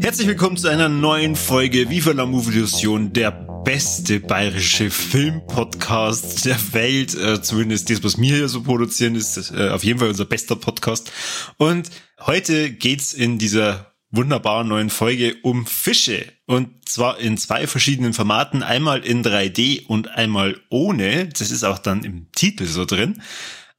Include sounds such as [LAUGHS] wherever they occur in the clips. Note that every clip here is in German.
Herzlich willkommen zu einer neuen Folge Viva la Movilusion, der beste bayerische Filmpodcast der Welt. Äh, zumindest das, was wir hier so produzieren, ist äh, auf jeden Fall unser bester Podcast. Und heute geht's in dieser wunderbaren neuen Folge um Fische. Und zwar in zwei verschiedenen Formaten. Einmal in 3D und einmal ohne. Das ist auch dann im Titel so drin.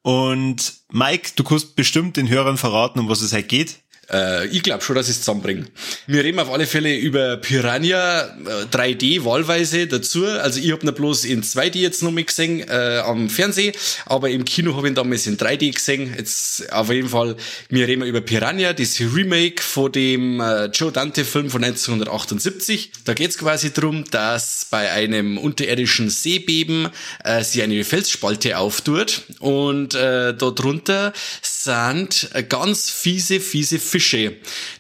Und Mike, du kannst bestimmt den Hörern verraten, um was es halt geht. Äh, ich glaube schon, dass ich es zusammenbringe. Wir reden auf alle Fälle über Piranha äh, 3D wahlweise dazu. Also ich habe ihn bloß in 2D jetzt noch mit gesehen äh, am Fernsehen, aber im Kino habe ich ihn damals in 3D gesehen. Jetzt auf jeden Fall, wir reden über Piranha, das Remake von dem äh, Joe Dante-Film von 1978. Da geht es quasi drum, dass bei einem unterirdischen Seebeben äh, sie eine Felsspalte auftut und äh, darunter sind ganz fiese, fiese Fische.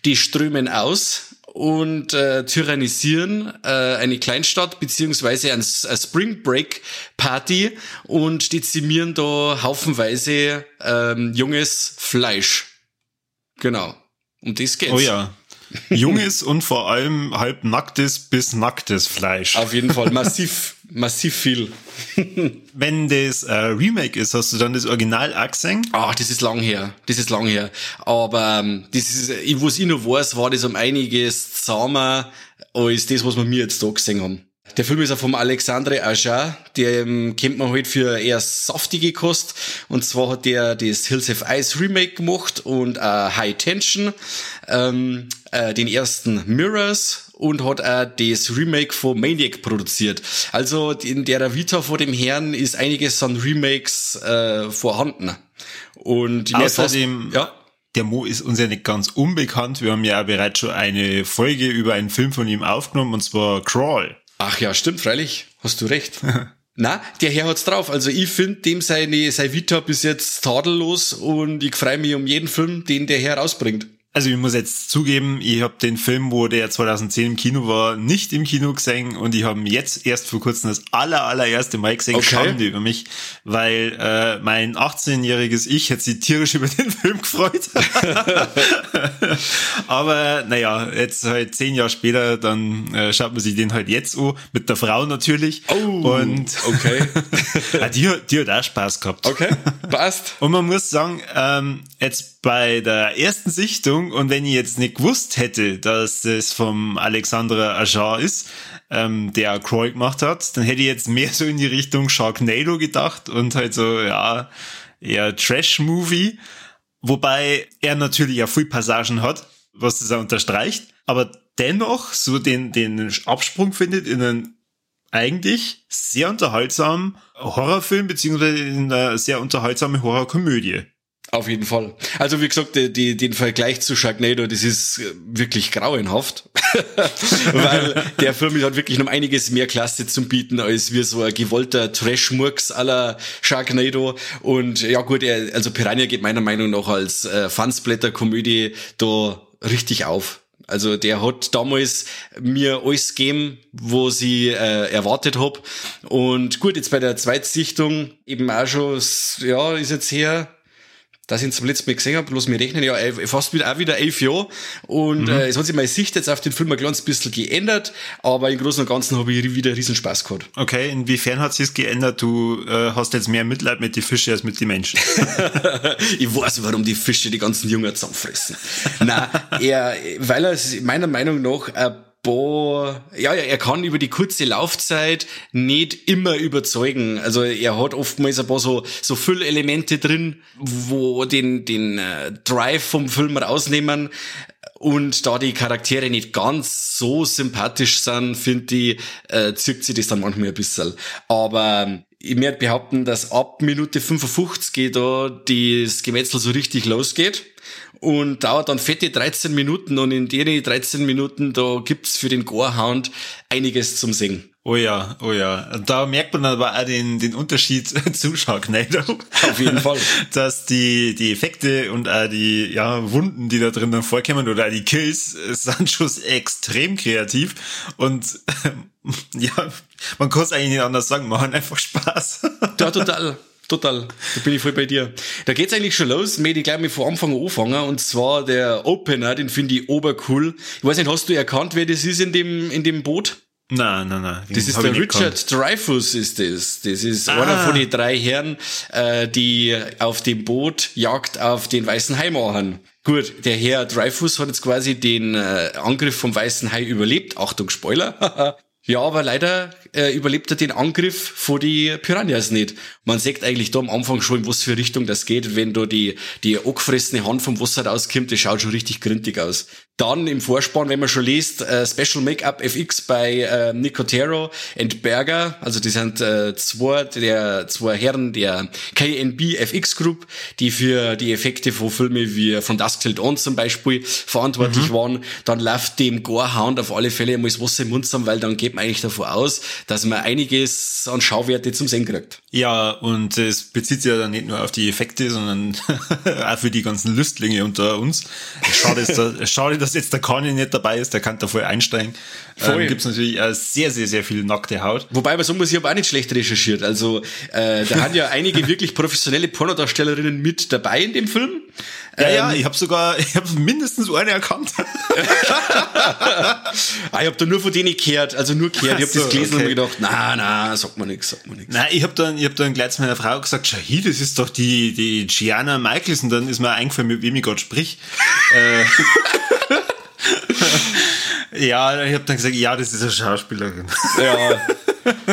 Die strömen aus und äh, tyrannisieren äh, eine Kleinstadt beziehungsweise ein, ein Spring Break Party und dezimieren da haufenweise ähm, junges Fleisch. Genau. Um das geht's. Oh ja. Junges und vor allem halb nacktes bis nacktes Fleisch. Auf jeden Fall massiv, [LAUGHS] massiv viel. [LAUGHS] Wenn das äh, Remake ist, hast du dann das Original auch gesehen? Ach, das ist lang her. Das ist lang her. Aber ähm, das ist, was ich noch weiß, war das um einiges zahmer als das, was wir mir jetzt da gesehen haben. Der Film ist ja vom Alexandre Aja, der ähm, kennt man halt für eher saftige Kost. Und zwar hat der das Hills of Ice Remake gemacht und äh, High Tension, ähm, äh, den ersten Mirrors und hat auch das Remake von Maniac produziert. Also in der Vita vor dem Herrn ist einiges an Remakes äh, vorhanden. Und Außerdem, ja. der Mo ist uns ja nicht ganz unbekannt. Wir haben ja bereits schon eine Folge über einen Film von ihm aufgenommen, und zwar Crawl. Ach ja, stimmt, freilich. Hast du recht. [LAUGHS] Na, der Herr hat's drauf. Also ich finde dem seine, seine Vita bis jetzt tadellos und ich freue mich um jeden Film, den der Herr rausbringt. Also ich muss jetzt zugeben, ich habe den Film, wo der 2010 im Kino war, nicht im Kino gesehen und ich habe jetzt erst vor kurzem das aller allererste Mal gesehen, okay. Schande über mich, weil äh, mein 18-jähriges Ich hätte sich tierisch über [LAUGHS] den Film gefreut. [LAUGHS] Aber naja, jetzt halt zehn Jahre später, dann äh, schaut man sich den halt jetzt an, mit der Frau natürlich. Oh, und okay. [LAUGHS] die, die hat auch Spaß gehabt. Okay, passt. Und man muss sagen, ähm, jetzt bei der ersten Sichtung und wenn ich jetzt nicht gewusst hätte, dass es vom Alexandre Ajar ist, ähm, der Croy gemacht hat, dann hätte ich jetzt mehr so in die Richtung Sharknado gedacht und halt so, ja, eher Trash-Movie. Wobei er natürlich ja viel Passagen hat, was das auch unterstreicht, aber dennoch so den, den Absprung findet in einen eigentlich sehr unterhaltsamen Horrorfilm, beziehungsweise in einer sehr unterhaltsame Horrorkomödie. Auf jeden Fall. Also wie gesagt, die, die, den Vergleich zu Sharknado, das ist äh, wirklich grauenhaft, [LAUGHS] weil der Film hat wirklich noch einiges mehr Klasse zum bieten als wie so ein gewollter Trash-Murks aller Sharknado. Und ja gut, er, also Piranha geht meiner Meinung nach als äh, Fansblätter-Komödie da richtig auf. Also der hat damals mir alles gegeben, wo sie äh, erwartet hab. Und gut, jetzt bei der Zweitsichtung eben auch schon, ja, ist jetzt her dass ich ihn zum letzten Mal gesehen habe, bloß wir rechnen ja fast wieder, auch wieder elf Jahre und mhm. äh, es hat sich meine Sicht jetzt auf den Film ein kleines bisschen geändert, aber im Großen und Ganzen habe ich wieder riesen Spaß gehabt. Okay, inwiefern hat sich geändert? Du äh, hast jetzt mehr Mitleid mit den Fischen als mit den Menschen. [LAUGHS] ich weiß, warum die Fische die ganzen Jungen zusammenfressen. Nein, [LAUGHS] er, weil er meiner Meinung nach ein boah, ja, er kann über die kurze Laufzeit nicht immer überzeugen. Also er hat oftmals ein paar so, so Füllelemente drin, wo den, den äh, Drive vom Film rausnehmen. Und da die Charaktere nicht ganz so sympathisch sind, finde ich, äh, zirkt sie das dann manchmal ein bisschen. Aber ich möchte behaupten, dass ab Minute 55 da das Gemetzel so richtig losgeht und dauert dann fette 13 Minuten und in den 13 Minuten da gibt's für den Gorehound einiges zum Singen. Oh ja, oh ja. Da merkt man aber auch den, den Unterschied [LAUGHS] zu Sharknado. Auf jeden Fall. [LAUGHS] Dass die, die Effekte und auch die ja, Wunden, die da drin dann vorkommen oder auch die Kills, sind schon extrem kreativ. Und [LAUGHS] ja, man kann es eigentlich nicht anders sagen, machen einfach Spaß. Ja, total. Total, da bin ich voll bei dir. Da geht's eigentlich schon los, ich gleich mal von Anfang an anfangen, und zwar der Opener, den finde ich obercool. Ich weiß nicht, hast du erkannt, wer das ist in dem, in dem Boot? Nein, nein, nein. Das ist der Richard Dreyfus, ist das. Das ist ah. einer von den drei Herren, äh, die auf dem Boot Jagd auf den Weißen Hai machen. Gut, der Herr Dreyfus hat jetzt quasi den äh, Angriff vom Weißen Hai überlebt. Achtung, Spoiler. [LAUGHS] Ja, aber leider äh, überlebt er den Angriff vor die Piranhas nicht. Man sieht eigentlich da am Anfang schon, in was für Richtung das geht. Wenn da die, die angefressene Hand vom Wasser rauskommt, das schaut schon richtig grintig aus. Dann im Vorspann, wenn man schon liest, äh, Special Make-up FX bei äh, Nicotero and Berger. Also die sind äh, zwei der zwei Herren der KNB FX Group, die für die Effekte von Filmen wie von Dusk Till Dawn zum Beispiel verantwortlich mhm. waren. Dann läuft dem Gorehound auf alle Fälle einmal das Wasser im Mund zusammen, weil dann geht man eigentlich davon aus, dass man einiges an Schauwerte zum Sehen kriegt. Ja, und es bezieht sich ja dann nicht nur auf die Effekte, sondern [LAUGHS] auch für die ganzen Lüstlinge unter uns. Schade, dass, schade, dass jetzt der Kanye nicht dabei ist, der kann da voll einsteigen. Voll. Ähm, Gibt es natürlich äh, sehr, sehr, sehr viel nackte Haut. Wobei, bei muss ich aber auch nicht schlecht recherchiert. Also, äh, da haben ja einige [LAUGHS] wirklich professionelle Pornodarstellerinnen mit dabei in dem Film. Ja, ähm, ja, ich habe sogar, [LAUGHS] ich habe mindestens eine erkannt. [LAUGHS] ah, ich habe da nur von denen gehört, also nur gehört. Ich habe so, das gelesen okay. und mir gedacht, na, na, sagt man nichts, sagt man nichts. Nein, ich habe dann, ich habe dann gleich zu meiner Frau gesagt, schau hier, das ist doch die, die Gianna Michaels und dann ist mir eingefallen, mit wem ich gerade sprich. Äh, ja, ich habe dann gesagt, ja, das ist eine Schauspielerin. Ja.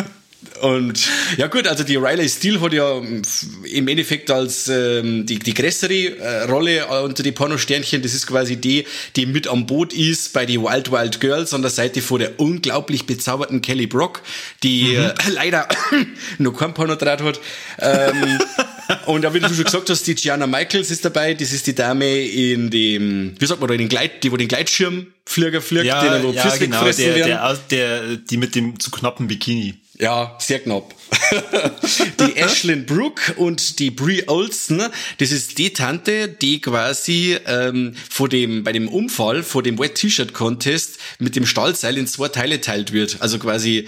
[LAUGHS] Und ja gut, also die Riley Steele hat ja im Endeffekt als ähm, die, die größere äh, Rolle unter die Pornosternchen. Das ist quasi die, die mit am Boot ist bei die Wild Wild Girls an der Seite von der unglaublich bezauberten Kelly Brock, die mhm. äh, [LAUGHS] leider [COUGHS] noch kein Pornodraht hat. Ähm, [LAUGHS] und da, wie du schon gesagt hast, die Gianna Michaels ist dabei. Das ist die Dame in dem, wie sagt man da, den Gleit, die wo den Gleitschirmflieger fliegt, ja, den er ja, genau, der, der, der, die mit dem zu knappen Bikini. Ja, sehr knapp. [LAUGHS] die Ashlyn Brooke und die Brie Olsen, das ist die Tante, die quasi ähm, vor dem, bei dem Unfall, vor dem Wet T-Shirt Contest mit dem Stahlseil in zwei Teile teilt wird. Also quasi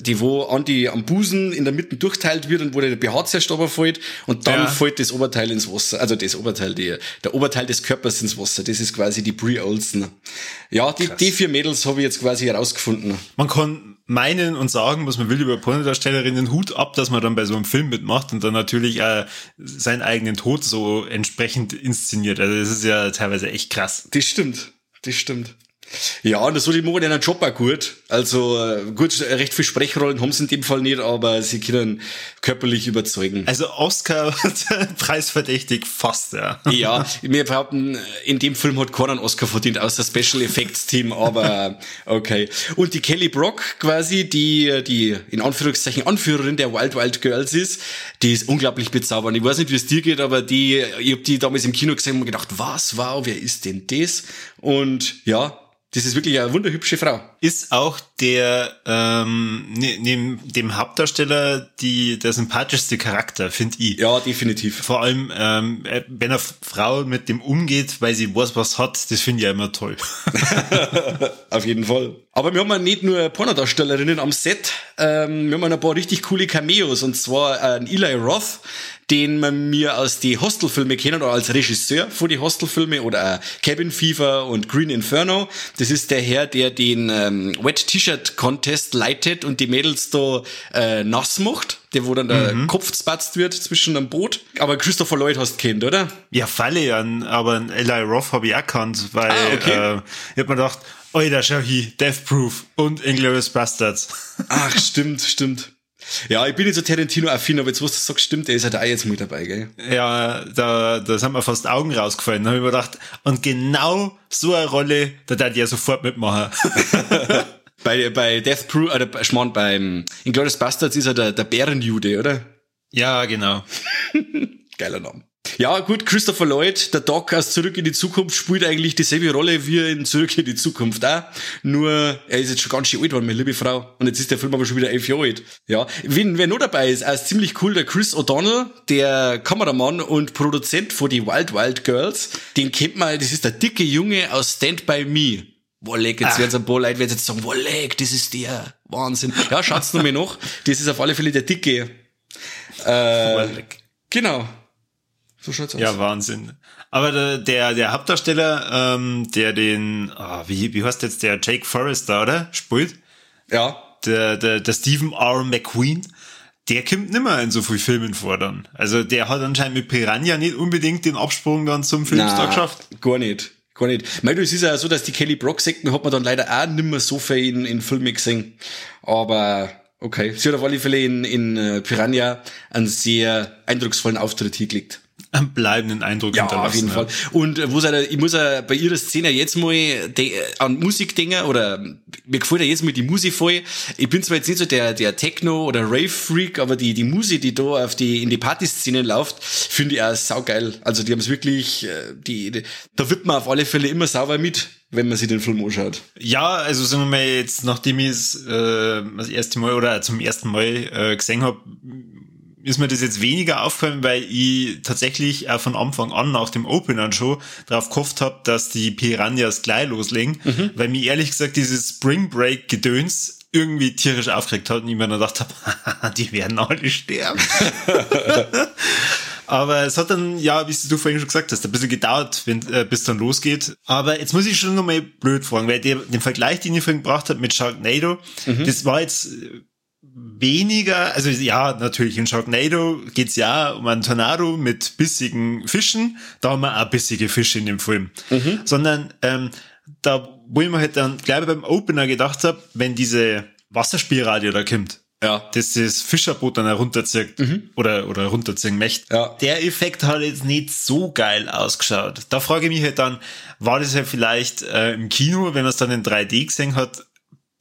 die, wo an die am Busen in der Mitte durchteilt wird und wo der BH zuerst fällt und dann ja. fällt das Oberteil ins Wasser, also das Oberteil, die, der Oberteil des Körpers ins Wasser. Das ist quasi die Brie Olsen. Ja, die, die vier Mädels habe ich jetzt quasi herausgefunden. Man kann meinen und sagen, was man will über Pornodarstellerinnen, Hut ab, dass man dann bei so einem Film mitmacht und dann natürlich äh, seinen eigenen Tod so entsprechend inszeniert. Also das ist ja teilweise echt krass. Das stimmt, das stimmt. Ja, und das so die machen ihren Job auch gut. Also äh, gut, recht viel Sprechrollen haben sie in dem Fall nicht, aber sie können körperlich überzeugen. Also Oscar [LAUGHS] preisverdächtig fast, ja. [LAUGHS] Ja, wir behaupten, in dem Film hat keiner einen Oscar verdient, außer Special Effects Team, aber [LAUGHS] okay. Und die Kelly Brock quasi, die, die in Anführungszeichen Anführerin der Wild Wild Girls ist, die ist unglaublich bezaubernd. Ich weiß nicht, wie es dir geht, aber die, ich habe die damals im Kino gesehen und gedacht, was, wow, wer ist denn das? Und ja, das ist wirklich eine wunderhübsche Frau. Ist auch der ähm, ne, neben dem Hauptdarsteller die der sympathischste Charakter, finde ich. Ja, definitiv. Vor allem, ähm, äh, wenn eine Frau mit dem umgeht, weil sie weiß, was hat, das finde ich ja immer toll. [LAUGHS] Auf jeden Fall. Aber wir haben ja nicht nur Pornodarstellerinnen am Set, ähm, wir haben ein paar richtig coole Cameos und zwar äh, Eli Roth, den man mir aus die Hostelfilme kennen oder als Regisseur von die Hostelfilme oder Cabin Fever und Green Inferno. Das ist der Herr, der den ähm, Wet T-Shirt Contest leitet und die Mädels da äh, nass macht. Der, wo dann der mhm. Kopf spatzt wird zwischen einem Boot. Aber Christopher Lloyd hast du kennt, oder? Ja, falle an, aber einen Eli Roth habe ich erkannt, weil ah, okay. äh, ich hab mir gedacht, Schau hier, Death Proof und Inglourious Bastards. [LAUGHS] Ach, stimmt, stimmt. Ja, ich bin nicht so Tarantino-affin, aber jetzt, was du sagst, stimmt, der ist halt auch jetzt mit dabei, gell? Ja, da, da sind mir fast Augen rausgefallen. Da habe ich mir gedacht, und genau so eine Rolle, da darf ich ja sofort mitmachen. [LAUGHS] bei, bei Death Proof, oder ich mein, beim Inglourious Bastards ist er der, der Bärenjude, oder? Ja, genau. [LAUGHS] Geiler Name. Ja, gut, Christopher Lloyd, der Doc aus Zurück in die Zukunft, spielt eigentlich dieselbe Rolle wie in Zurück in die Zukunft auch. Nur, er ist jetzt schon ganz schön alt worden, meine liebe Frau. Und jetzt ist der Film aber schon wieder elf Jahre alt. Ja, wen, wer noch dabei ist, ist ziemlich cool, der Chris O'Donnell, der Kameramann und Produzent von die Wild Wild Girls. Den kennt man, das ist der dicke Junge aus Stand By Me. Wolleck, jetzt werden ein paar Leute jetzt sagen, Wolleck, das ist der Wahnsinn. Ja, schaut's nur mal noch. Das ist auf alle Fälle der dicke. Äh, genau. So schaut's aus. Ja, Wahnsinn. Aber der, der, der Hauptdarsteller, ähm, der den, oh, wie, wie heißt jetzt der Jake Forrester, oder? Spielt? Ja. Der, der, der Stephen R. McQueen, der kommt nimmer in so viel Filmen vor dann. Also der hat anscheinend mit Piranha nicht unbedingt den Absprung dann zum Filmstar geschafft. Gar nicht. Gar nicht. Weil es ist ja so, dass die Kelly Brock Sekten hat man dann leider auch nimmer so viel in, in Filmen gesehen. Aber okay, sie hat auf alle Fälle in, in äh, Piranha einen sehr eindrucksvollen Auftritt hier gelegt einen [LAUGHS] bleibenden Eindruck ja, hinterlassen. auf jeden ja. Fall. Und äh, wo halt, ich muss ja bei ihrer Szene jetzt mal de, an Musik denken, oder mir gefällt ja jetzt mal die Musik voll. Ich bin zwar jetzt nicht so der, der Techno- oder Rave-Freak, aber die, die Musik, die da auf die, in die Partyszene läuft, finde ich auch saugeil. Also die haben es wirklich, äh, die, die, da wird man auf alle Fälle immer sauber mit wenn man sich den Film anschaut. Ja, also sagen wir mal jetzt, nachdem ich es äh, das erste Mal oder zum ersten Mal äh, gesehen habe, ist mir das jetzt weniger aufgefallen, weil ich tatsächlich auch von Anfang an nach dem Opener schon darauf gehofft habe, dass die Piranhas gleich loslegen, mhm. weil mir ehrlich gesagt dieses Spring Break Gedöns irgendwie tierisch aufgeregt hat und ich mir dann gedacht habe, [LAUGHS] die werden alle sterben. [LAUGHS] Aber es hat dann, ja, wie du vorhin schon gesagt hast, ein bisschen gedauert, wenn, äh, bis dann losgeht. Aber jetzt muss ich schon nochmal blöd fragen, weil der, den Vergleich, den ich vorhin gebracht habe mit Sharknado, mhm. das war jetzt weniger, also ja, natürlich in Sharknado geht's ja um einen Tornado mit bissigen Fischen, da haben wir auch bissige Fische in dem Film. Mhm. Sondern ähm, da, wo ich mir halt dann gleich beim Opener gedacht habe, wenn diese Wasserspielradio da kommt, ja. das das Fischerboot dann herunterzieht mhm. oder, oder runterziehen möchte. Ja. Der Effekt hat jetzt nicht so geil ausgeschaut. Da frage ich mich halt dann, war das ja vielleicht äh, im Kino, wenn man es dann in 3D gesehen hat,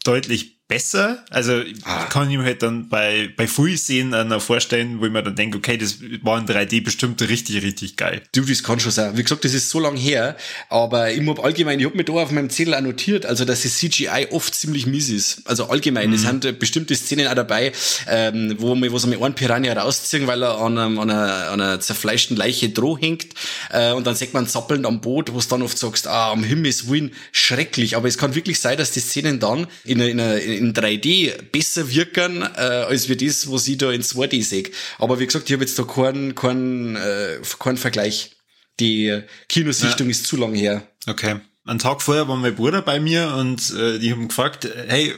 deutlich besser. Also ah. kann ich mir halt dann bei, bei Full sehen noch vorstellen, wo ich mir dann denke, okay, das war in 3D bestimmt richtig, richtig geil. Du, das kann schon sein. Wie gesagt, das ist so lang her, aber ich hab allgemein, ich hab mir da auf meinem Zettel annotiert, also dass das CGI oft ziemlich mies ist. Also allgemein, mhm. es sind bestimmte Szenen auch dabei, ähm, wo wir, wo sie mir einen Piranha rausziehen, weil er an, einem, an, einer, an einer zerfleischten Leiche droh hängt, äh, und dann sieht man zappelnd am Boot, wo es dann oft sagst, ah, am Himmels Willen, schrecklich. Aber es kann wirklich sein, dass die Szenen dann in einer, in einer in 3D besser wirken, äh, als wie das, was ich da in 2D sehe. Aber wie gesagt, ich habe jetzt da keinen, keinen, äh, keinen Vergleich. Die Kinosichtung ja. ist zu lang her. Okay. Einen Tag vorher war mein Bruder bei mir und äh, die haben gefragt, hey,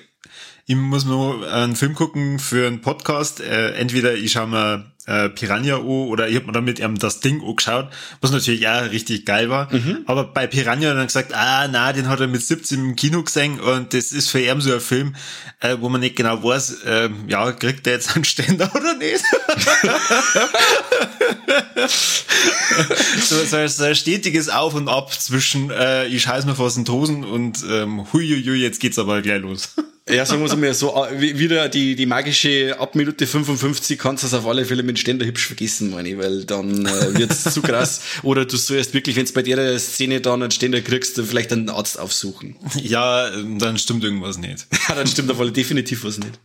ich muss nur einen Film gucken für einen Podcast. Äh, entweder ich schaue mir äh, Piranha an oder ich habe mir damit eben das Ding angeschaut, was natürlich auch richtig geil war. Mhm. Aber bei Piranha hat er gesagt, ah, na, den hat er mit 17 im Kino gesehen und das ist für ihn so ein Film, äh, wo man nicht genau weiß, äh, ja, kriegt der jetzt einen Ständer [LAUGHS] oder nicht? so, so, so ein stetiges Auf und Ab zwischen äh, ich scheiß mir vor den Tosen und ähm, huiuiui, jetzt geht's aber gleich los. Ja, sagen wir mal so, äh, wieder die, die magische ab Minute 55 kannst du es auf alle Fälle mit Ständer hübsch vergessen, meine ich, weil dann äh, wird's zu krass. Oder du sollst wirklich, wenn du bei der Szene dann einen Ständer kriegst, vielleicht einen Arzt aufsuchen. Ja, dann stimmt irgendwas nicht. [LAUGHS] Ja, dann stimmt auf alle definitiv was nicht.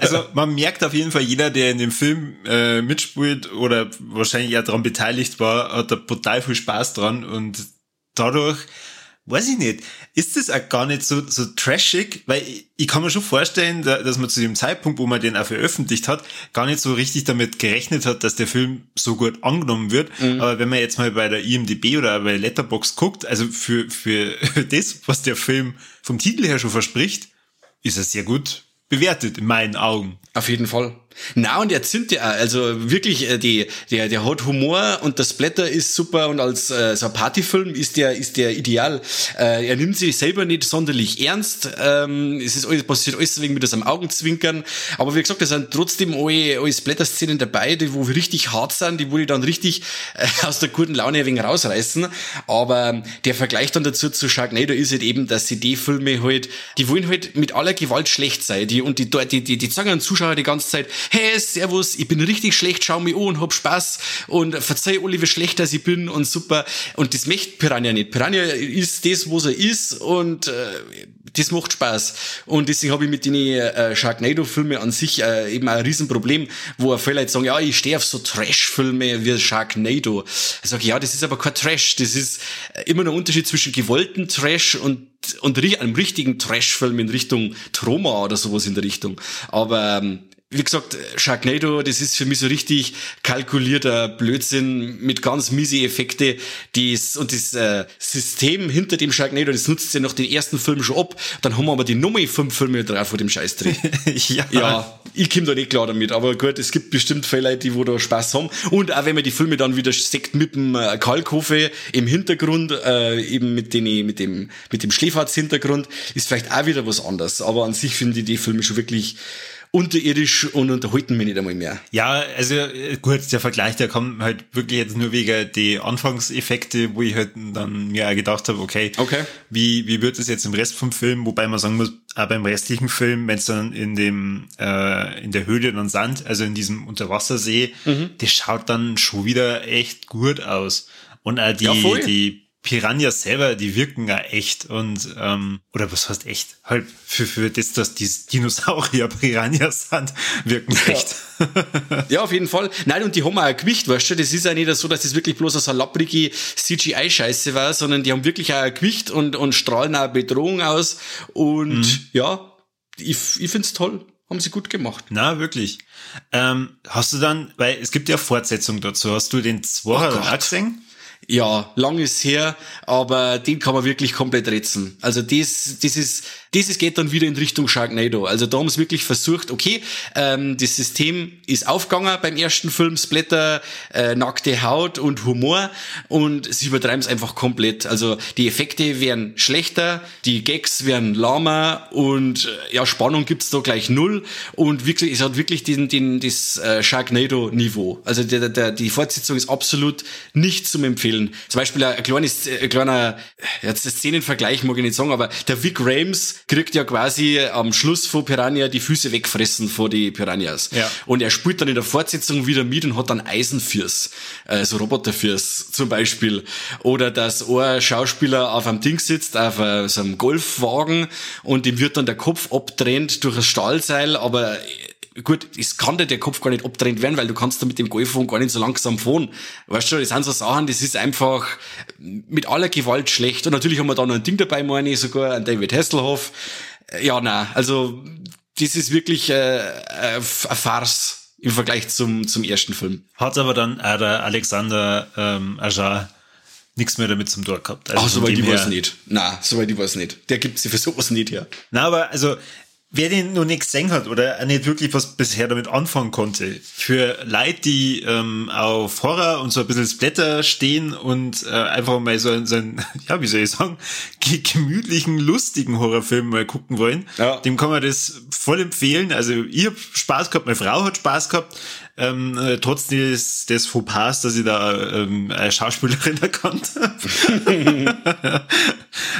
also man merkt auf jeden Fall, jeder, der in dem Film äh, mitspielt oder wahrscheinlich ja daran beteiligt war, hat da total viel Spaß dran und dadurch weiß ich nicht, ist das auch gar nicht so, so trashig, weil ich, ich kann mir schon vorstellen, dass man zu dem Zeitpunkt, wo man den auch veröffentlicht hat, gar nicht so richtig damit gerechnet hat, dass der Film so gut angenommen wird. Mhm. Aber wenn man jetzt mal bei der IMDb oder bei Letterbox guckt, also für, für [LAUGHS] das, was der Film vom Titel her schon verspricht, ist er sehr gut bewertet in meinen Augen. Auf jeden Fall. Na, und er zündet ja, also wirklich, äh, die, der, der hat Humor und das Blätter ist super und als äh, so ein Partyfilm ist der, ist der ideal. Äh, er nimmt sich selber nicht sonderlich ernst. Ähm, es ist alles, passiert alles wegen mit einem Augenzwinkern. Aber wie gesagt, da sind trotzdem alle, alle Blätterszenen dabei, die wo richtig hart sind, die wo die dann richtig äh, aus der guten Laune ein wenig rausreißen. Aber der Vergleich dann dazu zu Sharknado ist halt eben, dass sie die Filme halt, die wollen halt mit aller Gewalt schlecht sein. Die, und die, die, die, die sagen an Zuschauer die ganze Zeit, hey, servus, ich bin richtig schlecht, schau mich an und hab Spaß und verzeih alle, wie schlecht als ich bin und super. Und das möchte Piranha nicht. Piranha ist das, was er ist und äh, das macht Spaß. Und deswegen habe ich mit den äh, Sharknado-Filmen an sich äh, eben ein Riesenproblem, wo viele Leute sagen, ja, ich stehe auf so Trash-Filme wie Sharknado. Ich sage, ja, das ist aber kein Trash. Das ist immer ein Unterschied zwischen gewollten Trash und und einem richtigen Trash-Film in Richtung Troma oder sowas in der Richtung. Aber ähm, wie gesagt, Sharknado, das ist für mich so richtig kalkulierter Blödsinn mit ganz miese Effekte. Dies, und das äh, System hinter dem Sharknado, das nutzt ja noch den ersten Film schon ab. Dann haben wir aber die Nummer fünf Filme drauf vor dem Scheißdreh. [LAUGHS] ja. ja, ich komme da nicht klar damit. Aber gut, es gibt bestimmt viele Leute, die wo da Spaß haben. Und auch wenn man die Filme dann wieder sieht mit dem äh, Kalkofe im Hintergrund, äh, eben mit, den, mit dem, mit dem Schläferz-Hintergrund, ist vielleicht auch wieder was anderes. Aber an sich finde ich die Filme schon wirklich unterirdisch und unterhalten mich nicht einmal mehr. Ja, also äh, gut, der Vergleich, der kommt halt wirklich jetzt nur wegen die Anfangseffekte, wo ich halt dann mir auch gedacht habe, okay, okay. wie, wie wird es jetzt im Rest vom Film, wobei man sagen muss, auch beim restlichen Film, wenn es dann in dem, äh, in der Höhle dann Sand, also in diesem Unterwassersee, mhm. das schaut dann schon wieder echt gut aus. Und auch die, ja, die Piranhas selber, die wirken ja echt und ähm, oder was heißt echt? Halt für, für das, dass die Dinosaurier [LAUGHS] Piranhas sind, wirken ja. echt. [LAUGHS] ja, auf jeden Fall. Nein, und die haben auch ein Gewicht, weißt du, das ist ja nicht so, dass das wirklich bloß eine salapprige CGI-Scheiße war, sondern die haben wirklich auch ein Gewicht und, und strahlen auch Bedrohung aus und mhm. ja, ich, ich find's toll. Haben sie gut gemacht. Na, wirklich. Ähm, hast du dann, weil es gibt ja Fortsetzung dazu, hast du den Zwarer oh gesehen? Ja, lang ist her, aber den kann man wirklich komplett retzen. Also das, das ist, dieses geht dann wieder in Richtung Sharknado. Also da haben sie wirklich versucht, okay, ähm, das System ist aufgegangen beim ersten Film, Splatter, äh, nackte Haut und Humor und sie übertreiben es einfach komplett. Also die Effekte werden schlechter, die Gags werden lahmer und äh, ja, Spannung gibt's da gleich null und wirklich, es hat wirklich den, den, das äh, Sharknado-Niveau. Also der, der, die Fortsetzung ist absolut nicht zum Empfehlen. Zum Beispiel ein, kleines, ein kleiner, jetzt Szenenvergleich mag ich nicht sagen, aber der Vic Rames kriegt ja quasi am Schluss von Piranha die Füße wegfressen vor die Piranhas. Ja. Und er spielt dann in der Fortsetzung wieder mit und hat dann Eisenfürs, äh, so Roboterfürs zum Beispiel. Oder dass ein Schauspieler auf einem Ding sitzt, auf äh, so einem Golfwagen und ihm wird dann der Kopf abtrennt durch ein Stahlseil, aber gut, es kann dir der Kopf gar nicht abtrennt werden, weil du kannst da mit dem Golfphone gar nicht so langsam fahren. Weißt du, das sind so Sachen, das ist einfach mit aller Gewalt schlecht. Und natürlich haben wir da noch ein Ding dabei, meine ich, sogar, ein David Hasselhoff. Ja, na, also das ist wirklich äh, äh, eine Farce im Vergleich zum, zum ersten Film. Hat aber dann auch der Alexander ähm, Ajar nichts mehr damit zum Tor gehabt. Also Ach, soweit die weiß nicht. Na, soweit die weiß nicht. Der gibt sie für sowas nicht her. Na, aber also wer den noch nicht gesehen hat oder nicht wirklich was bisher damit anfangen konnte, für Leute, die ähm, auf Horror und so ein bisschen Splatter stehen und äh, einfach mal so, einen, so einen, [LAUGHS] ja, wie soll ich sagen, [LAUGHS] gemütlichen, lustigen Horrorfilm mal gucken wollen, ja. dem kann man das voll empfehlen. Also ich habe Spaß gehabt, meine Frau hat Spaß gehabt, ähm, äh, trotz des, des Fauxpas, dass ich da ähm, eine Schauspielerin [LAUGHS] erkannt habe.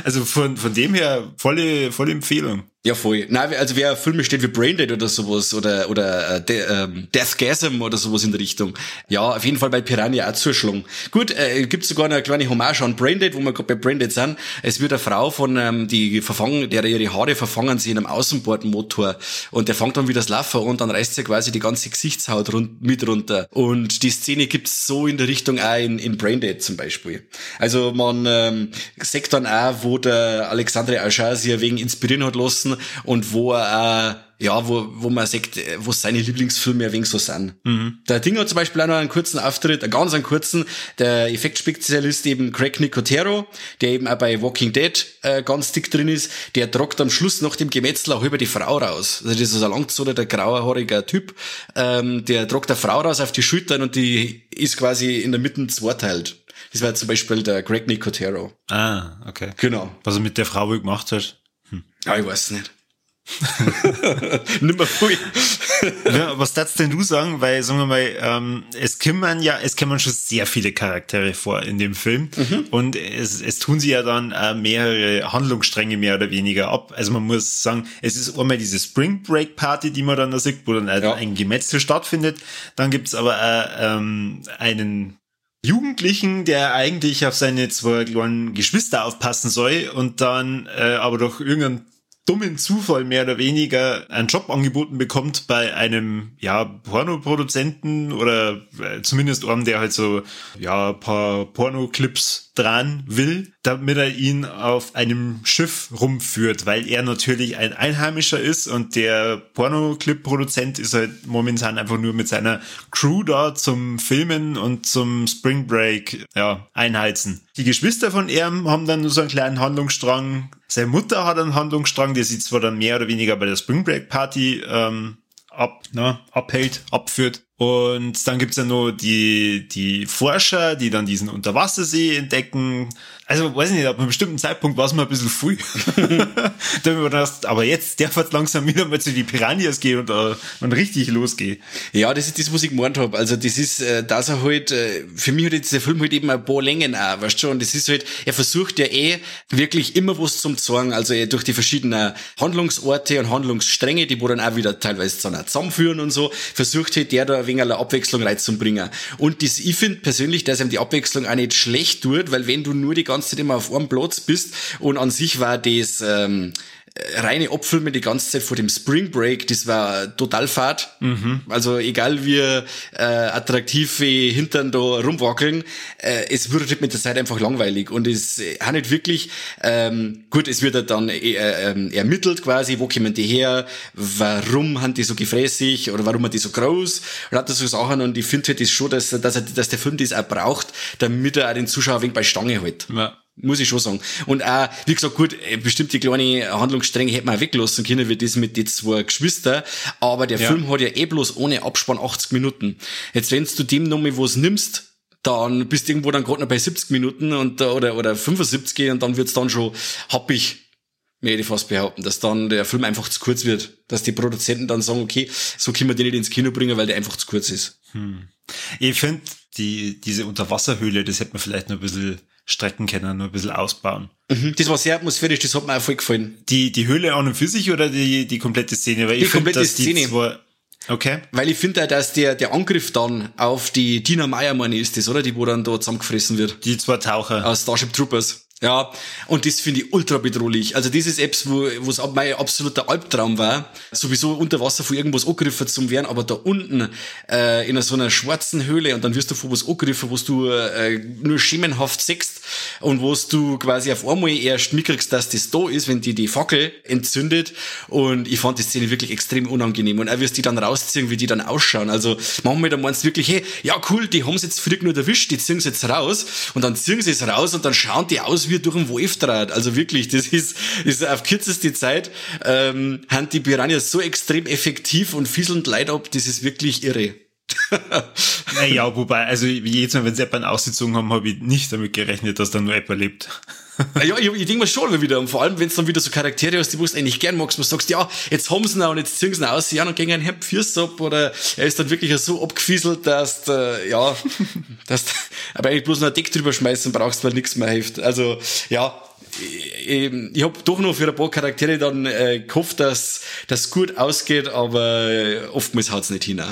also von, von dem her volle, volle Empfehlung. Ja, voll. Nein, also wer Filme steht wie Braindead oder sowas oder oder äh, De ähm, Deathgasm oder sowas in der Richtung. Ja, auf jeden Fall bei Piranha auch zuschlagen. Gut, äh, gibt sogar eine kleine Hommage an Braindead, wo wir gerade bei Braindead sind. Es wird eine Frau von ähm, die verfangen, der ihre Haare verfangen sie in einem Außenbordmotor und der fängt dann wieder das Laufen und dann reißt sie quasi die ganze Gesichtshaut rund, mit runter. Und die Szene gibt's so in der Richtung auch in, in Braindead zum Beispiel. Also man ähm, sagt dann auch, wo der Alexandre Aschar sich wegen inspirieren hat lassen und wo er äh, ja, wo, wo man sagt, wo seine Lieblingsfilme ein wenig so sind. Mhm. Der Ding hat zum Beispiel auch noch einen kurzen Auftritt, einen ganz einen kurzen, der Effektspezialist eben Craig Nicotero, der eben auch bei Walking Dead äh, ganz dick drin ist, der tragt am Schluss nach dem Gemetzel auch über die Frau raus. Also das ist ein langzoder, grauerhaariger Typ, ähm, der tragt der Frau raus auf die Schultern und die ist quasi in der Mitte zweiteilt. Das war zum Beispiel der Greg Nicotero. Ah, okay. Genau. Was er mit der Frau wohl gemacht hat. Ja, ich weiß nicht. [LAUGHS] Nimmer viel. ja, was darfst denn du sagen? Weil, sagen wir mal, ähm, es kommen ja, es kommen schon sehr viele Charaktere vor in dem Film. Mhm. Und es, es tun sie ja dann äh, mehrere Handlungsstränge mehr oder weniger ab. Also man muss sagen, es ist einmal diese Spring Break Party, die man dann da sieht, wo dann äh, ja. ein Gemetzel stattfindet. Dann gibt's aber äh, ähm, einen Jugendlichen, der eigentlich auf seine zwei kleinen Geschwister aufpassen soll und dann äh, aber durch irgendeinen dummen Zufall mehr oder weniger einen Job angeboten bekommt bei einem, ja, Pornoproduzenten oder äh, zumindest einem, der halt so, ja, paar Pornoclips dran will, damit er ihn auf einem Schiff rumführt, weil er natürlich ein Einheimischer ist und der Pornoclip-Produzent ist halt momentan einfach nur mit seiner Crew da zum Filmen und zum Spring Break, ja, einheizen. Die Geschwister von ihm haben dann nur so einen kleinen Handlungsstrang. Seine Mutter hat einen Handlungsstrang, der sie zwar dann mehr oder weniger bei der Spring Break Party ähm, ab, ne, abhält, abführt. Und dann gibt's ja nur die, die Forscher, die dann diesen Unterwassersee entdecken. Also, weiß ich nicht, ab einem bestimmten Zeitpunkt war es mal ein bisschen früh. [LAUGHS] da wir gedacht, aber jetzt darf es langsam wieder mal zu die Piranhas gehen und, uh, und richtig losgehen. Ja, das ist das, was ich gemeint habe. Also, das ist, äh, dass er halt, äh, für mich hat jetzt der Film halt eben ein paar Längen auch, weißt du schon. Und das ist halt, er versucht ja eh wirklich immer was zum Zwang. Also, eh durch die verschiedenen Handlungsorte und Handlungsstränge, die wo dann auch wieder teilweise zusammenführen und so, versucht halt der da ein wenig eine Abwechslung reinzubringen. Und das, ich finde persönlich, dass ihm die Abwechslung auch nicht schlecht tut, weil wenn du nur die ganze Zeit immer auf einem Platz bist und an sich war das, ähm, reine Abfilme die ganze Zeit vor dem Spring Break, das war total fad. Mhm. Also egal wie äh, attraktiv wie Hintern da rumwackeln, äh, es wird mit der Zeit einfach langweilig und es äh, hat nicht wirklich, ähm, gut, es wird dann äh, äh, ermittelt quasi, wo kommen die her, warum haben die so gefräßig oder warum haben die so groß und hat das so Sachen und ich finde halt das schon, dass, dass, er, dass der Film das auch braucht, damit er auch den Zuschauer wegen bei Stange hält. Ja. Muss ich schon sagen. Und auch, wie gesagt, gut, äh, bestimmte kleine Handlungsstränge hätte man auch weglassen können, wie das mit den zwei Geschwister. Aber der ja. Film hat ja eh bloß ohne Abspann 80 Minuten. Jetzt, wenn du dem nochmal was nimmst, dann bist du irgendwo dann gerade noch bei 70 Minuten und, oder, oder 75 und dann wird's dann schon happig, möchte ich fast behaupten, dass dann der Film einfach zu kurz wird. Dass die Produzenten dann sagen, okay, so können wir den nicht ins Kino bringen, weil der einfach zu kurz ist. Hm. Ich finde, die, diese Unterwasserhöhle, das hätte man vielleicht noch ein bisschen strecken können, nur ein bisschen ausbauen. Mhm, das war sehr atmosphärisch, das hat mir auch voll gefallen. Die, die Höhle an und für sich oder die, die komplette Szene? Weil die ich komplette find, Szene. Die zwei, okay. Weil ich finde dass der, der Angriff dann auf die Tina Meyer, meine ist das, oder? Die, wo dann da zusammengefressen wird. Die zwei Taucher. Aus Starship Troopers. Ja, und das finde ich ultra bedrohlich. Also das ist Apps, wo es mein absoluter Albtraum war, sowieso unter Wasser von irgendwas angegriffen zu werden, aber da unten äh, in so einer schwarzen Höhle und dann wirst du von was angegriffen, wo du äh, nur schemenhaft sechst und wo du quasi auf einmal erst mitkriegst, dass das da ist, wenn die die Fackel entzündet und ich fand die Szene wirklich extrem unangenehm und auch wirst die dann rausziehen, wie die dann ausschauen. Also manchmal da meinst du wirklich, hey, ja cool, die haben es jetzt früh nur erwischt, die ziehen es jetzt raus und dann ziehen sie es raus und dann schauen die aus wie wie durch einen Wolfdraht. Also wirklich, das ist, ist auf kürzeste Zeit, ähm, haben die Piranhas so extrem effektiv und fieselnd leid ab, das ist wirklich irre. naja, wobei, also jedes Mal, wenn sie jemanden ausgezogen haben, habe ich nicht damit gerechnet, dass da nur jemand lebt. [LAUGHS] ja, ich, ich denke mal schon wieder. Und vor allem, wenn es dann wieder so Charaktere hast, die du eigentlich gern magst, wo du sagst, ja, jetzt haben sie ihn und jetzt ziehen sie ihn aus, ja, und gegen einen Hemd Fürst ab, oder er ist dann wirklich so abgefieselt, dass, äh, ja, [LAUGHS] dass, aber eigentlich bloß noch ein Deck drüber schmeißen brauchst, weil nichts mehr hilft. Also, ja, ich, ich habe doch noch für ein paar Charaktere dann äh, gehofft, dass das gut ausgeht, aber oftmals haut's nicht hin.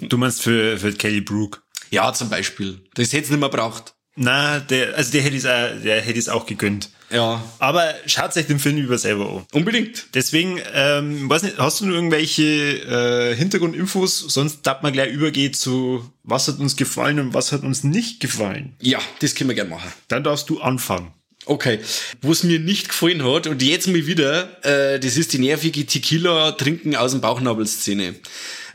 du meinst für, für Kelly Brook? Ja, zum Beispiel. Das hätte es nicht mehr braucht. Na, der, also der hätte es auch, der hätte es auch gegönnt. Ja. Aber schaut euch den Film über selber an. Unbedingt. Deswegen, ähm, weiß nicht, hast du noch irgendwelche äh, Hintergrundinfos? Sonst darf man gleich übergehen zu, was hat uns gefallen und was hat uns nicht gefallen. Ja, das können wir gerne machen. Dann darfst du anfangen. Okay, was mir nicht gefallen hat und jetzt mal wieder, äh, das ist die nervige Tequila-Trinken aus dem Bauchnabel-Szene.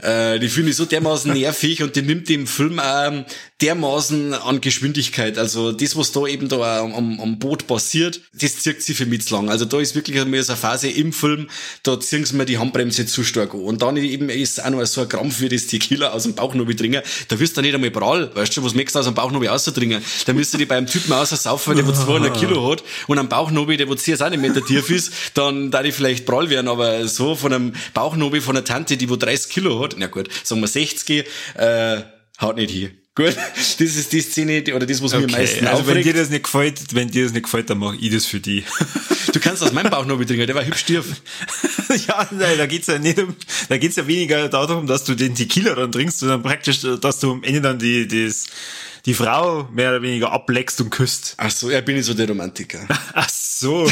Äh, die finde ich so dermaßen [LAUGHS] nervig und die nimmt dem Film auch dermaßen an Geschwindigkeit. Also das, was da eben da am, am Boot passiert, das zieht sie für mich zu lang. Also da ist wirklich einmal so eine Phase im Film, da ziehen sie mir die Handbremse zu stark an. Und dann eben ist auch noch so ein Krampf wie das Tequila aus dem Bauch noch dringen. Da wirst du nicht einmal prall. Weißt du, was möchtest du aus dem Bauch noch ausdringen? Da müsst du die beim Typen aussaufen, der wo 200 [LAUGHS] Kilo hat und am Bauchnobi, der wo 10 Zentimeter tief ist, dann da die vielleicht prall werden. Aber so von einem Bauchnobi von einer Tante, die wo 30 Kilo hat, na gut, sagen wir 60, äh, haut nicht hier. Gut, [LAUGHS] das ist die Szene, die, oder das, was okay. mir am meisten also aufregt. wenn dir das nicht gefällt, wenn dir das nicht gefällt, dann mache ich das für die. [LAUGHS] Du kannst aus meinem Bauch noch trinken, der war hübsch tief. [LAUGHS] ja, nein, da geht's ja nicht um, da geht's ja weniger darum, dass du den Tequila dann trinkst, sondern praktisch, dass du am Ende dann die, das, die Frau mehr oder weniger ableckst und küsst. Ach so, ja, bin ich so der Romantiker. [LAUGHS] Ach so.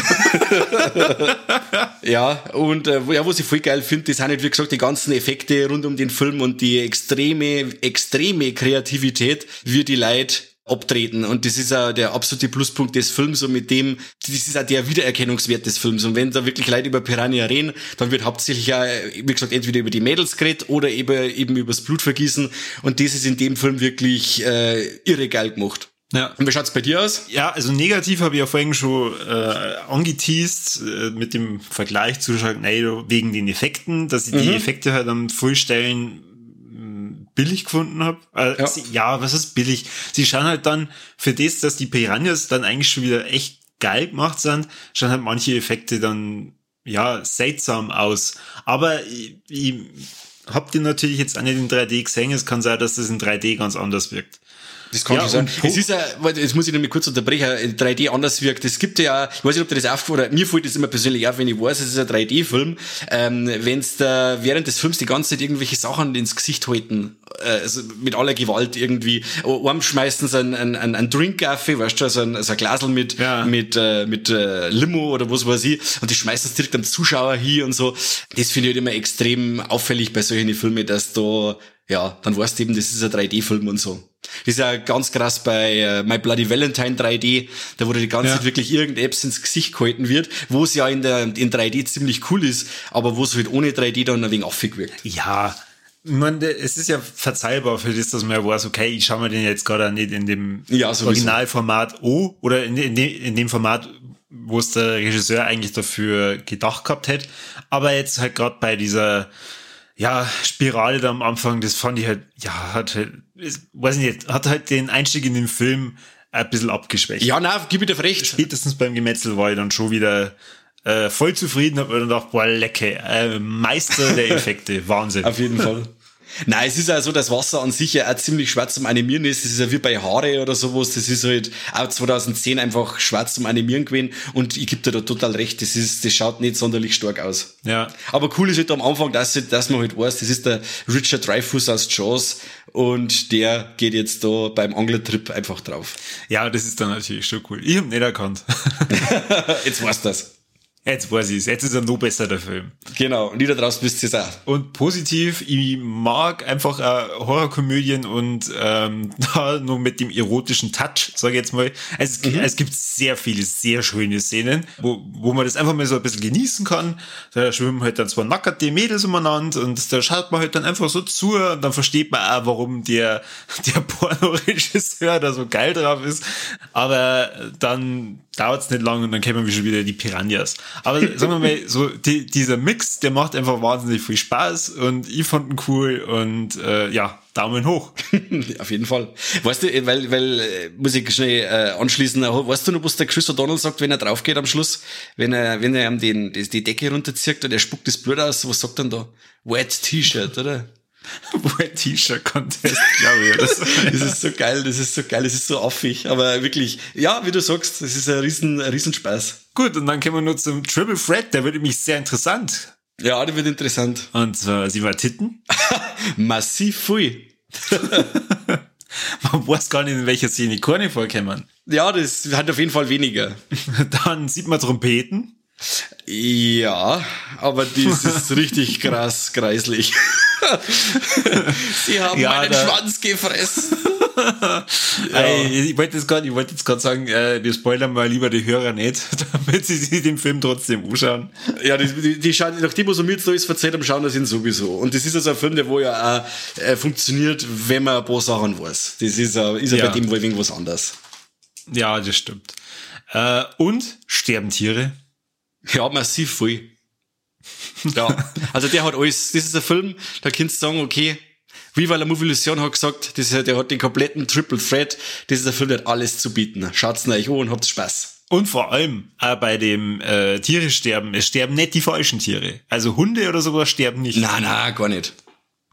[LAUGHS] ja, und äh, ja, was ich voll geil finde, das sind halt, wie gesagt, die ganzen Effekte rund um den Film und die extreme, extreme Kreativität, wie die Leute abtreten. Und das ist auch der absolute Pluspunkt des Films und mit dem, das ist auch der Wiedererkennungswert des Films. Und wenn da wirklich Leute über Piranha reden, dann wird hauptsächlich ja, wie gesagt, entweder über die Mädels geredet oder eben, eben übers Blutvergießen. Und das ist in dem Film wirklich äh, irre geil gemacht. Ja. Und wie schaut's bei dir aus? Ja, also negativ habe ich ja vorhin schon äh, angeteased äh, mit dem Vergleich zu Sharknado wegen den Effekten, dass ich mhm. die Effekte halt am Vollstellen billig gefunden habe. Äh, ja. ja, was ist billig? Sie schauen halt dann für das, dass die Piranhas dann eigentlich schon wieder echt geil gemacht sind, schauen halt manche Effekte dann ja seltsam aus. Aber ich, ich hab den natürlich jetzt auch nicht in 3D gesehen. Es kann sein, dass das in 3D ganz anders wirkt. Das kann ja, schon sein. Es ist ja, jetzt muss ich nämlich kurz unterbrechen, 3D anders wirkt. Es gibt ja, ich weiß nicht, ob dir das aufgefallen mir fällt das immer persönlich auf, wenn ich weiß, es ist ein 3D-Film, ähm, wenn es da während des Films die ganze Zeit irgendwelche Sachen ins Gesicht halten, äh, also mit aller Gewalt irgendwie, einem schmeißen sie einen, einen, einen Drink auf, weißt du, also ein, also ein Glasel mit, ja. mit, äh, mit äh, Limo oder was weiß ich, und die schmeißen es direkt am Zuschauer hier und so. Das finde ich halt immer extrem auffällig bei solchen Filmen, dass da ja, dann weißt du eben, das ist ein 3D-Film und so. Das ist ja ganz krass bei äh, My Bloody Valentine 3D, da wo die ganze ja. Zeit wirklich irgendetwas ins Gesicht gehalten wird, wo es ja in der in 3D ziemlich cool ist, aber wo es halt ohne 3D dann ein wenig affig wirkt. Ja, ich meine, es ist ja verzeihbar für das, dass man ja weiß, okay, ich schaue mir den jetzt gerade nicht in dem ja, Originalformat O oder in, in, dem, in dem Format, wo es der Regisseur eigentlich dafür gedacht gehabt hätte. Aber jetzt halt gerade bei dieser ja, Spirale da am Anfang, das fand ich halt, ja, hat halt, weiß nicht, hat halt den Einstieg in den Film ein bisschen abgeschwächt. Ja, na, gib mir dir recht. Spätestens beim Gemetzel war ich dann schon wieder äh, voll zufrieden, hab mir dann gedacht, boah, lecke, äh, Meister der [LAUGHS] Effekte, Wahnsinn. Auf jeden Fall. Nein, es ist ja so, dass Wasser an sich ja auch ziemlich schwarz zum Animieren ist. Das ist ja wie bei Haare oder sowas. Das ist halt auch 2010 einfach schwarz zum Animieren gewesen. Und ich gebe dir da total recht. Das ist, das schaut nicht sonderlich stark aus. Ja. Aber cool ist halt am Anfang, dass, dass man halt weiß, das ist der Richard Dreyfuss aus Jaws. Und der geht jetzt da beim Anglertrip einfach drauf. Ja, das ist dann natürlich schon cool. Ich hab nicht erkannt. [LAUGHS] jetzt weißt du das. Jetzt weiß ich es. Jetzt ist er noch besser, der Film. Genau. Und da draußen wisst ihr es auch. Und positiv, ich mag einfach äh, Horrorkomödien und ähm, [LAUGHS] da nur mit dem erotischen Touch, sage ich jetzt mal. Es, mhm. es gibt sehr viele, sehr schöne Szenen, wo, wo man das einfach mal so ein bisschen genießen kann. Da schwimmen halt dann zwei nackerte Mädels umeinander und da schaut man halt dann einfach so zu und dann versteht man auch, warum der, [LAUGHS] der Pornoregisseur da so geil drauf ist. Aber dann dauert es nicht lange und dann kennen wir schon wieder die Piranhas. Aber [LAUGHS] sagen wir mal, so die, dieser Mix, der macht einfach wahnsinnig viel Spaß und ich fand ihn cool und äh, ja, Daumen hoch. [LAUGHS] Auf jeden Fall. Weißt du, weil, weil, äh, muss ich schnell äh, anschließen, weißt du noch, was der Chris O'Donnell sagt, wenn er drauf geht am Schluss? Wenn er, wenn er ihm den, die Decke runterzieht und er spuckt das Blut aus, was sagt er denn da? Wet T-Shirt, oder? [LAUGHS] Wet T-Shirt Contest, glaube ich. Das, das [LAUGHS] ist so geil, das ist so geil, das ist so affig. Aber wirklich, ja, wie du sagst, das ist ein riesen, ein Riesenspaß. Gut, und dann kommen wir nur zum Triple Threat, der wird nämlich sehr interessant. Ja, der wird interessant. Und äh, sie war Titten? [LAUGHS] Massiv viel. Man weiß gar nicht, in welcher Szene Korne vorkommen. Ja, das hat auf jeden Fall weniger. Dann sieht man Trompeten. Ja, aber das [LAUGHS] ist richtig krass kreislich. [LAUGHS] Sie haben Ja, meinen Schwanz gefressen. [LAUGHS] Ey, ich wollte jetzt gerade, ich wollte jetzt gerade sagen, äh, wir spoilern mal lieber die Hörer nicht, damit sie sich den Film trotzdem anschauen. Ja, die, die, die schauen, nachdem was jetzt da alles erzählt haben, schauen das ihn sowieso. Und das ist also ein Film, der wo ja auch äh, funktioniert, wenn man ein paar Sachen weiß. Das ist, äh, ist ja Ja. bei dem wohl irgendwas anderes. Ja, das stimmt. Äh, und sterben Tiere? Ja, massiv viel. Ja, also der hat alles, das ist ein Film, da kannst du sagen, okay, Viva la Movilusion hat gesagt, das ist, der hat den kompletten Triple Threat, das ist ein Film, der hat alles zu bieten. Schaut's euch an und habt Spaß. Und vor allem auch bei dem äh, Tiere sterben, es sterben nicht die falschen Tiere. Also Hunde oder sowas sterben nicht. Nein, nein, gar nicht.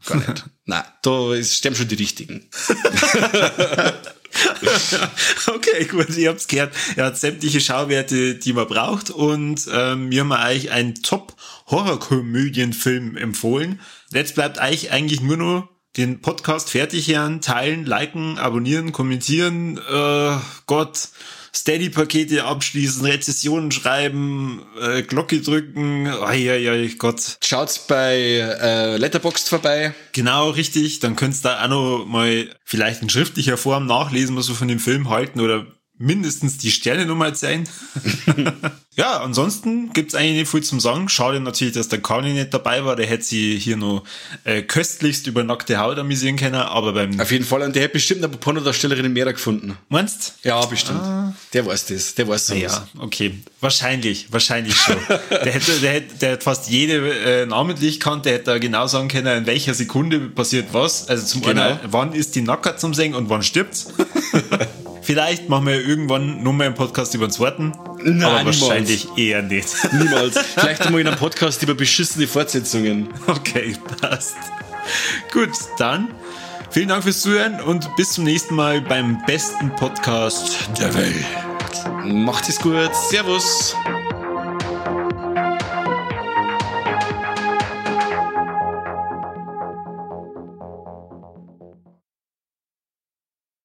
Gar nicht. [LAUGHS] nein, da sterben schon die Richtigen. [LAUGHS] [LAUGHS] Okay, gut, ihr habt's gehört. Er hat sämtliche Schauwerte, die man braucht und ähm, wir haben euch einen Top-Horror-Komödienfilm empfohlen. Jetzt bleibt euch eigentlich nur noch den Podcast fertig hören, teilen, liken, abonnieren, kommentieren, äh, Gott, Steady-Pakete abschließen, Rezessionen schreiben, äh, Glocke drücken, ai, Gott. Schaut's bei äh, Letterboxd vorbei. Genau, richtig. Dann könntest du da auch noch mal vielleicht in schriftlicher Form nachlesen, was wir von dem Film halten oder mindestens die Sterne nochmal sein. ja, ansonsten gibt's eigentlich nicht viel zum Sagen. Schade natürlich, dass der Kani nicht dabei war. Der hätte sie hier noch äh, köstlichst über nackte Haut amüsieren können. Aber beim... Auf jeden Fall, und der hat bestimmt eine Pornodarstellerin mehr gefunden. Meinst Ja, bestimmt. Der weiß das. Der weiß sowas. Ja, okay. Wahrscheinlich, wahrscheinlich schon. der, hätte, der, hätte, der hat fast jede äh, namentlich kannt, der hätte da genau sagen können, in welcher Sekunde passiert was. Also zum Genau. einen, wann ist die Nacker zum Singen und wann stirbt's? [LAUGHS] Vielleicht machen wir irgendwann noch mal einen Podcast über den zweiten. Nein, aber niemals. wahrscheinlich eher nicht. Niemals. [LAUGHS] Vielleicht einmal in einem Podcast über beschissene Fortsetzungen. okay, passt. Gut, dann vielen Dank fürs Zuhören und bis zum nächsten Mal beim besten Podcast der Welt. Macht es gut. Servus.